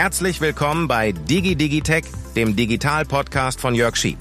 Herzlich willkommen bei DigiDigitech, dem Digital-Podcast von Jörg Schieb.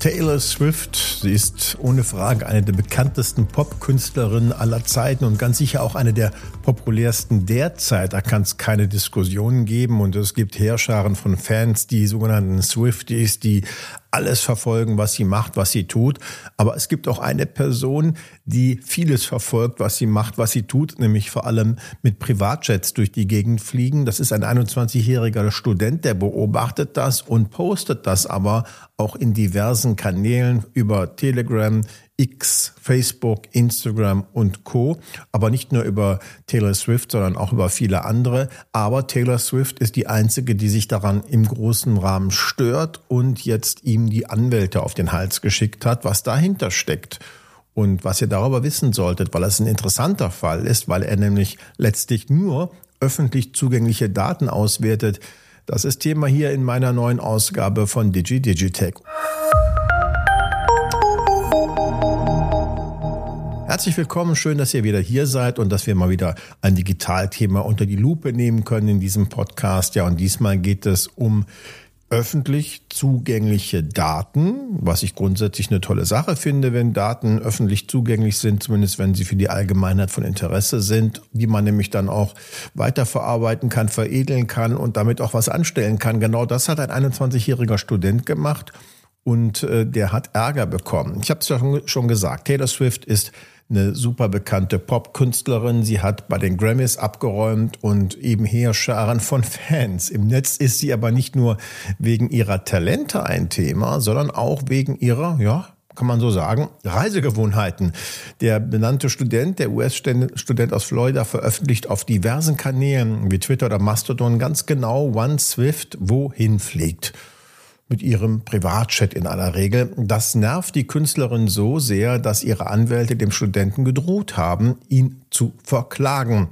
Taylor Swift, sie ist ohne Frage eine der bekanntesten Popkünstlerinnen aller Zeiten und ganz sicher auch eine der populärsten derzeit. Da kann es keine Diskussionen geben und es gibt Heerscharen von Fans, die sogenannten Swifties, die alles verfolgen, was sie macht, was sie tut. Aber es gibt auch eine Person, die vieles verfolgt, was sie macht, was sie tut, nämlich vor allem mit Privatjets durch die Gegend fliegen. Das ist ein 21-jähriger Student, der beobachtet das und postet das aber auch in diversen Kanälen über Telegram, X, Facebook, Instagram und Co. Aber nicht nur über Taylor Swift, sondern auch über viele andere. Aber Taylor Swift ist die einzige, die sich daran im großen Rahmen stört und jetzt ihm die Anwälte auf den Hals geschickt hat, was dahinter steckt. Und was ihr darüber wissen solltet, weil es ein interessanter Fall ist, weil er nämlich letztlich nur öffentlich zugängliche Daten auswertet. Das ist Thema hier in meiner neuen Ausgabe von Digi Digitech. Herzlich willkommen, schön, dass ihr wieder hier seid und dass wir mal wieder ein Digitalthema unter die Lupe nehmen können in diesem Podcast. Ja, und diesmal geht es um öffentlich zugängliche Daten, was ich grundsätzlich eine tolle Sache finde, wenn Daten öffentlich zugänglich sind, zumindest wenn sie für die Allgemeinheit von Interesse sind, die man nämlich dann auch weiterverarbeiten kann, veredeln kann und damit auch was anstellen kann. Genau das hat ein 21-jähriger Student gemacht und äh, der hat Ärger bekommen. Ich habe es ja schon gesagt, Taylor Swift ist eine super bekannte Popkünstlerin. Sie hat bei den Grammys abgeräumt und eben Heerscharen von Fans. Im Netz ist sie aber nicht nur wegen ihrer Talente ein Thema, sondern auch wegen ihrer, ja, kann man so sagen, Reisegewohnheiten. Der benannte Student, der US-Student aus Florida, veröffentlicht auf diversen Kanälen wie Twitter oder Mastodon ganz genau, wann Swift wohin fliegt mit ihrem Privatchat in aller Regel. Das nervt die Künstlerin so sehr, dass ihre Anwälte dem Studenten gedroht haben, ihn zu verklagen.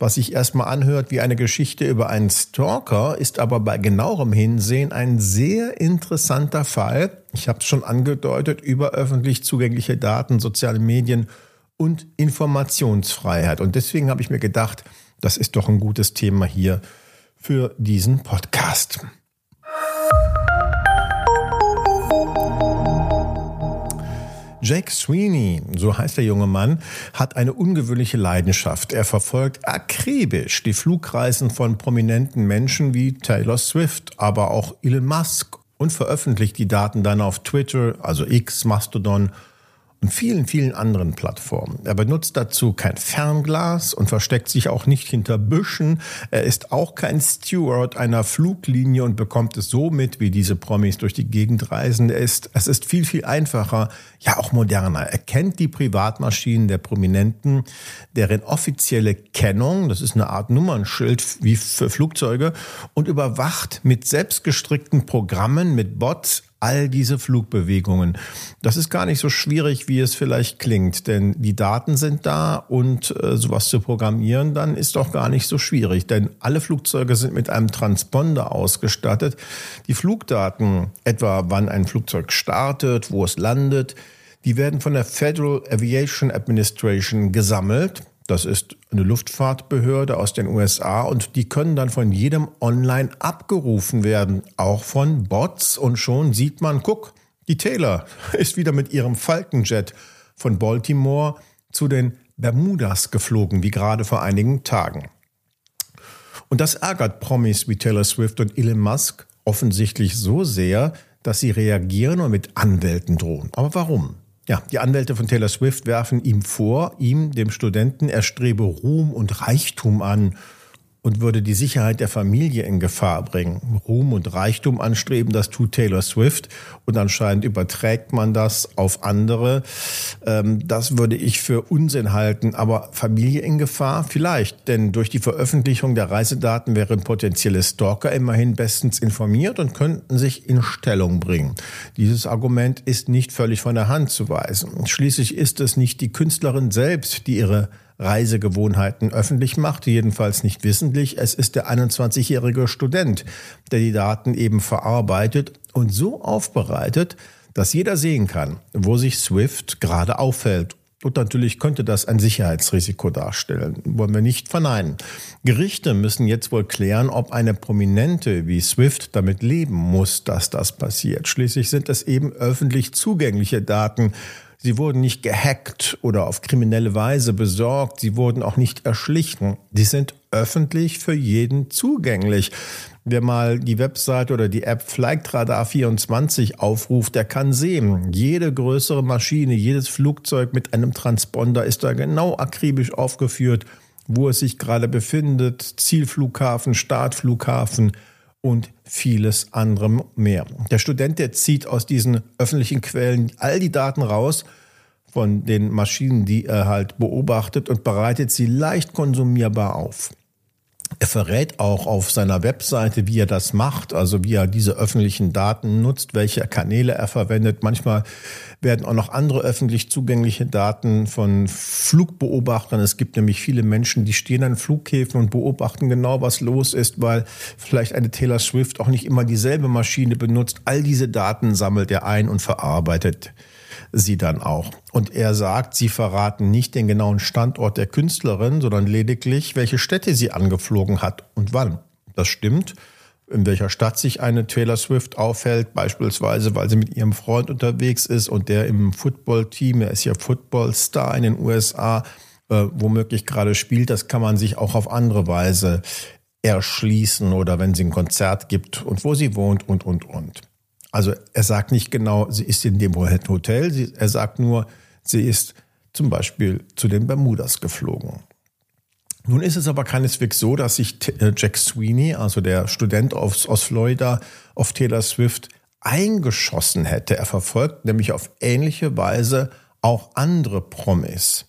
Was sich erstmal anhört wie eine Geschichte über einen Stalker, ist aber bei genauerem Hinsehen ein sehr interessanter Fall. Ich habe es schon angedeutet, über öffentlich zugängliche Daten, soziale Medien und Informationsfreiheit. Und deswegen habe ich mir gedacht, das ist doch ein gutes Thema hier für diesen Podcast. Jake Sweeney, so heißt der junge Mann, hat eine ungewöhnliche Leidenschaft. Er verfolgt akribisch die Flugreisen von prominenten Menschen wie Taylor Swift, aber auch Elon Musk und veröffentlicht die Daten dann auf Twitter, also X, Mastodon und vielen, vielen anderen Plattformen. Er benutzt dazu kein Fernglas und versteckt sich auch nicht hinter Büschen. Er ist auch kein Steward einer Fluglinie und bekommt es so mit, wie diese Promis durch die Gegend reisen. Er ist, es ist viel, viel einfacher, ja auch moderner. Er kennt die Privatmaschinen der Prominenten, deren offizielle Kennung, das ist eine Art Nummernschild wie für Flugzeuge, und überwacht mit selbstgestrickten Programmen, mit Bots all diese Flugbewegungen. Das ist gar nicht so schwierig, wie es vielleicht klingt, denn die Daten sind da und äh, sowas zu programmieren, dann ist doch gar nicht so schwierig, denn alle Flugzeuge sind mit einem Transponder ausgestattet. Die Flugdaten, etwa wann ein Flugzeug startet, wo es landet, die werden von der Federal Aviation Administration gesammelt das ist eine Luftfahrtbehörde aus den USA und die können dann von jedem online abgerufen werden, auch von Bots. Und schon sieht man, guck, die Taylor ist wieder mit ihrem Falkenjet von Baltimore zu den Bermudas geflogen, wie gerade vor einigen Tagen. Und das ärgert Promis wie Taylor Swift und Elon Musk offensichtlich so sehr, dass sie reagieren und mit Anwälten drohen. Aber warum? Ja, die Anwälte von Taylor Swift werfen ihm vor, ihm, dem Studenten, er strebe Ruhm und Reichtum an und würde die Sicherheit der Familie in Gefahr bringen. Ruhm und Reichtum anstreben, das tut Taylor Swift und anscheinend überträgt man das auf andere. Ähm, das würde ich für Unsinn halten. Aber Familie in Gefahr? Vielleicht, denn durch die Veröffentlichung der Reisedaten wären potenzielle Stalker immerhin bestens informiert und könnten sich in Stellung bringen. Dieses Argument ist nicht völlig von der Hand zu weisen. Schließlich ist es nicht die Künstlerin selbst, die ihre Reisegewohnheiten öffentlich macht, jedenfalls nicht wissentlich. Es ist der 21-jährige Student, der die Daten eben verarbeitet und so aufbereitet, dass jeder sehen kann, wo sich Swift gerade auffällt Und natürlich könnte das ein Sicherheitsrisiko darstellen. Wollen wir nicht verneinen. Gerichte müssen jetzt wohl klären, ob eine Prominente wie Swift damit leben muss, dass das passiert. Schließlich sind es eben öffentlich zugängliche Daten. Sie wurden nicht gehackt oder auf kriminelle Weise besorgt. Sie wurden auch nicht erschlichen. Sie sind öffentlich für jeden zugänglich. Wer mal die Website oder die App Flightradar 24 aufruft, der kann sehen, jede größere Maschine, jedes Flugzeug mit einem Transponder ist da genau akribisch aufgeführt, wo es sich gerade befindet, Zielflughafen, Startflughafen und vieles anderem mehr. Der Student, der zieht aus diesen öffentlichen Quellen all die Daten raus von den Maschinen, die er halt beobachtet und bereitet sie leicht konsumierbar auf. Er verrät auch auf seiner Webseite, wie er das macht, also wie er diese öffentlichen Daten nutzt, welche Kanäle er verwendet. Manchmal werden auch noch andere öffentlich zugängliche Daten von Flugbeobachtern. Es gibt nämlich viele Menschen, die stehen an Flughäfen und beobachten genau, was los ist, weil vielleicht eine Taylor Swift auch nicht immer dieselbe Maschine benutzt. All diese Daten sammelt er ein und verarbeitet sie dann auch. Und er sagt, sie verraten nicht den genauen Standort der Künstlerin, sondern lediglich, welche Städte sie angeflogen hat und wann. Das stimmt. In welcher Stadt sich eine Taylor Swift aufhält, beispielsweise, weil sie mit ihrem Freund unterwegs ist und der im Footballteam, er ist ja Footballstar in den USA, äh, womöglich gerade spielt, das kann man sich auch auf andere Weise erschließen oder wenn sie ein Konzert gibt und wo sie wohnt und, und, und. Also er sagt nicht genau, sie ist in dem Hotel, er sagt nur, sie ist zum Beispiel zu den Bermudas geflogen. Nun ist es aber keineswegs so, dass sich äh, Jack Sweeney, also der Student aus, aus Florida, auf Taylor Swift eingeschossen hätte. Er verfolgt nämlich auf ähnliche Weise auch andere Promis.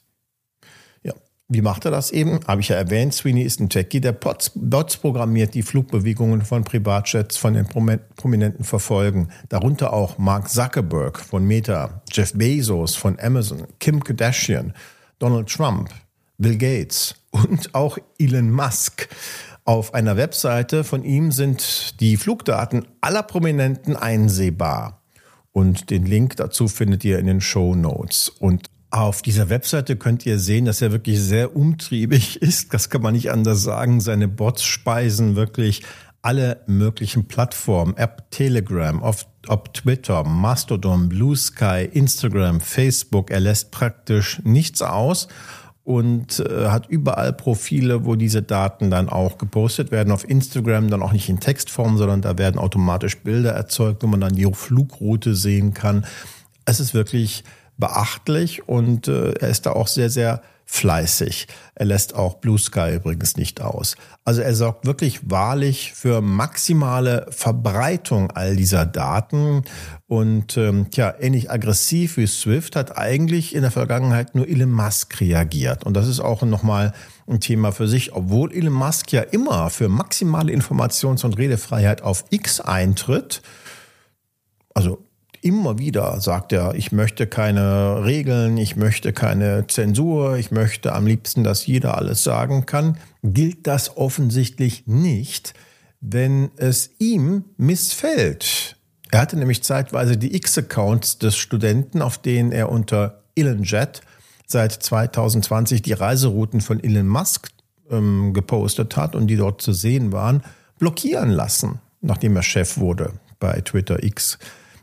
Wie macht er das eben? Habe ich ja erwähnt, Sweeney ist ein Techie, der Bots, Bots programmiert, die Flugbewegungen von Privatjets von den Prominenten verfolgen. Darunter auch Mark Zuckerberg von Meta, Jeff Bezos von Amazon, Kim Kardashian, Donald Trump, Bill Gates und auch Elon Musk. Auf einer Webseite von ihm sind die Flugdaten aller Prominenten einsehbar. Und den Link dazu findet ihr in den Show Notes. Und auf dieser Webseite könnt ihr sehen, dass er wirklich sehr umtriebig ist. Das kann man nicht anders sagen. Seine Bots speisen wirklich alle möglichen Plattformen, App Telegram, auf, ob Twitter, Mastodon, Blue Sky, Instagram, Facebook. Er lässt praktisch nichts aus und äh, hat überall Profile, wo diese Daten dann auch gepostet werden. Auf Instagram dann auch nicht in Textform, sondern da werden automatisch Bilder erzeugt, wo man dann die Flugroute sehen kann. Es ist wirklich beachtlich und äh, er ist da auch sehr, sehr fleißig. Er lässt auch Blue Sky übrigens nicht aus. Also er sorgt wirklich wahrlich für maximale Verbreitung all dieser Daten. Und ähm, tja, ähnlich aggressiv wie Swift hat eigentlich in der Vergangenheit nur Elon Musk reagiert. Und das ist auch nochmal ein Thema für sich, obwohl Elon Musk ja immer für maximale Informations- und Redefreiheit auf X eintritt. Also Immer wieder sagt er, ich möchte keine Regeln, ich möchte keine Zensur, ich möchte am liebsten, dass jeder alles sagen kann. Gilt das offensichtlich nicht, wenn es ihm missfällt. Er hatte nämlich zeitweise die X-Accounts des Studenten, auf denen er unter ElonJet seit 2020 die Reiserouten von Elon Musk ähm, gepostet hat und die dort zu sehen waren, blockieren lassen, nachdem er Chef wurde bei Twitter X.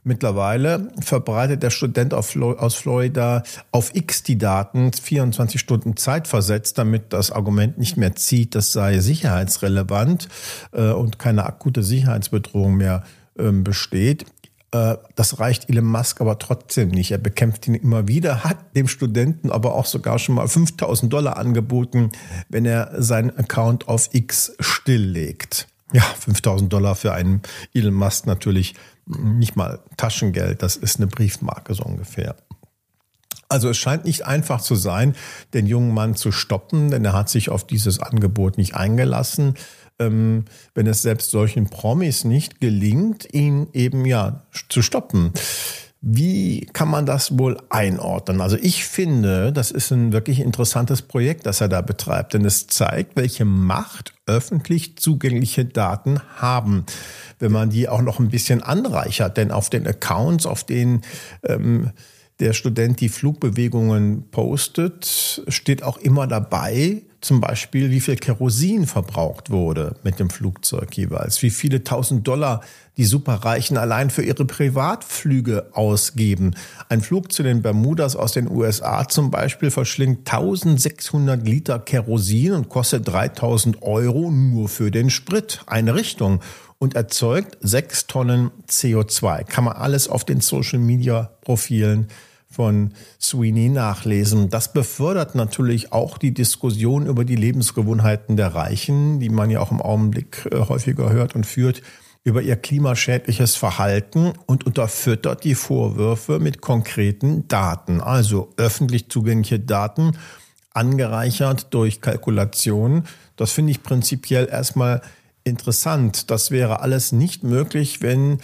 Mittlerweile verbreitet der Student aus Florida auf X die Daten 24 Stunden Zeit versetzt, damit das Argument nicht mehr zieht, das sei sicherheitsrelevant äh, und keine akute Sicherheitsbedrohung mehr ähm, besteht. Äh, das reicht Elon Musk aber trotzdem nicht. Er bekämpft ihn immer wieder, hat dem Studenten aber auch sogar schon mal 5000 Dollar angeboten, wenn er seinen Account auf X stilllegt. Ja, 5000 Dollar für einen Elon Musk natürlich nicht mal Taschengeld, das ist eine Briefmarke so ungefähr. Also es scheint nicht einfach zu sein, den jungen Mann zu stoppen, denn er hat sich auf dieses Angebot nicht eingelassen. Ähm, wenn es selbst solchen Promis nicht gelingt, ihn eben ja zu stoppen. Wie kann man das wohl einordnen? Also ich finde, das ist ein wirklich interessantes Projekt, das er da betreibt, denn es zeigt, welche Macht öffentlich zugängliche Daten haben, wenn man die auch noch ein bisschen anreichert. Denn auf den Accounts, auf denen ähm, der Student die Flugbewegungen postet, steht auch immer dabei, zum Beispiel, wie viel Kerosin verbraucht wurde mit dem Flugzeug jeweils, wie viele tausend Dollar die Superreichen allein für ihre Privatflüge ausgeben. Ein Flug zu den Bermudas aus den USA zum Beispiel verschlingt 1600 Liter Kerosin und kostet 3000 Euro nur für den Sprit. Eine Richtung und erzeugt sechs Tonnen CO2. Kann man alles auf den Social Media Profilen von Sweeney nachlesen. Das befördert natürlich auch die Diskussion über die Lebensgewohnheiten der Reichen, die man ja auch im Augenblick äh, häufiger hört und führt, über ihr klimaschädliches Verhalten und unterfüttert die Vorwürfe mit konkreten Daten, also öffentlich zugängliche Daten, angereichert durch Kalkulationen. Das finde ich prinzipiell erstmal interessant. Das wäre alles nicht möglich, wenn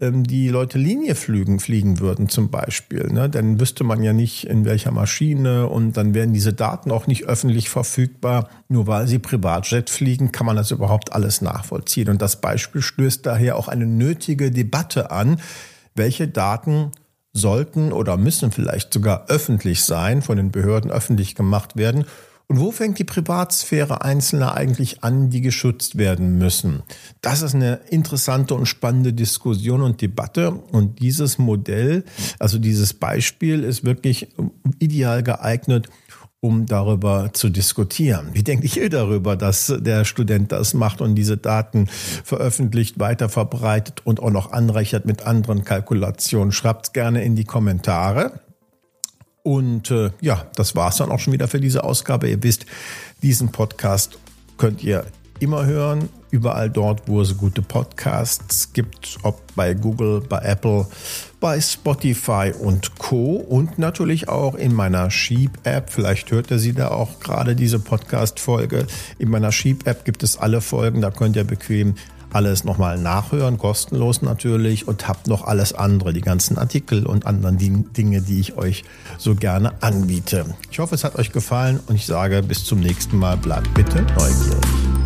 die Leute Linie fliegen, fliegen würden zum Beispiel. Ne? Dann wüsste man ja nicht, in welcher Maschine und dann wären diese Daten auch nicht öffentlich verfügbar. Nur weil sie Privatjet fliegen, kann man das überhaupt alles nachvollziehen. Und das Beispiel stößt daher auch eine nötige Debatte an, welche Daten sollten oder müssen vielleicht sogar öffentlich sein, von den Behörden öffentlich gemacht werden und wo fängt die Privatsphäre Einzelner eigentlich an, die geschützt werden müssen? Das ist eine interessante und spannende Diskussion und Debatte. Und dieses Modell, also dieses Beispiel ist wirklich ideal geeignet, um darüber zu diskutieren. Wie denkt ihr darüber, dass der Student das macht und diese Daten veröffentlicht, weiter verbreitet und auch noch anreichert mit anderen Kalkulationen? Schreibt gerne in die Kommentare. Und äh, ja, das war's dann auch schon wieder für diese Ausgabe. Ihr wisst, diesen Podcast könnt ihr immer hören, überall dort, wo es gute Podcasts gibt, ob bei Google, bei Apple, bei Spotify und Co. Und natürlich auch in meiner Sheep-App. Vielleicht hört ihr sie da auch gerade, diese Podcast-Folge. In meiner Sheep-App gibt es alle Folgen, da könnt ihr bequem alles nochmal nachhören, kostenlos natürlich und habt noch alles andere, die ganzen Artikel und anderen Dinge, die ich euch so gerne anbiete. Ich hoffe, es hat euch gefallen und ich sage bis zum nächsten Mal. Bleibt bitte neugierig.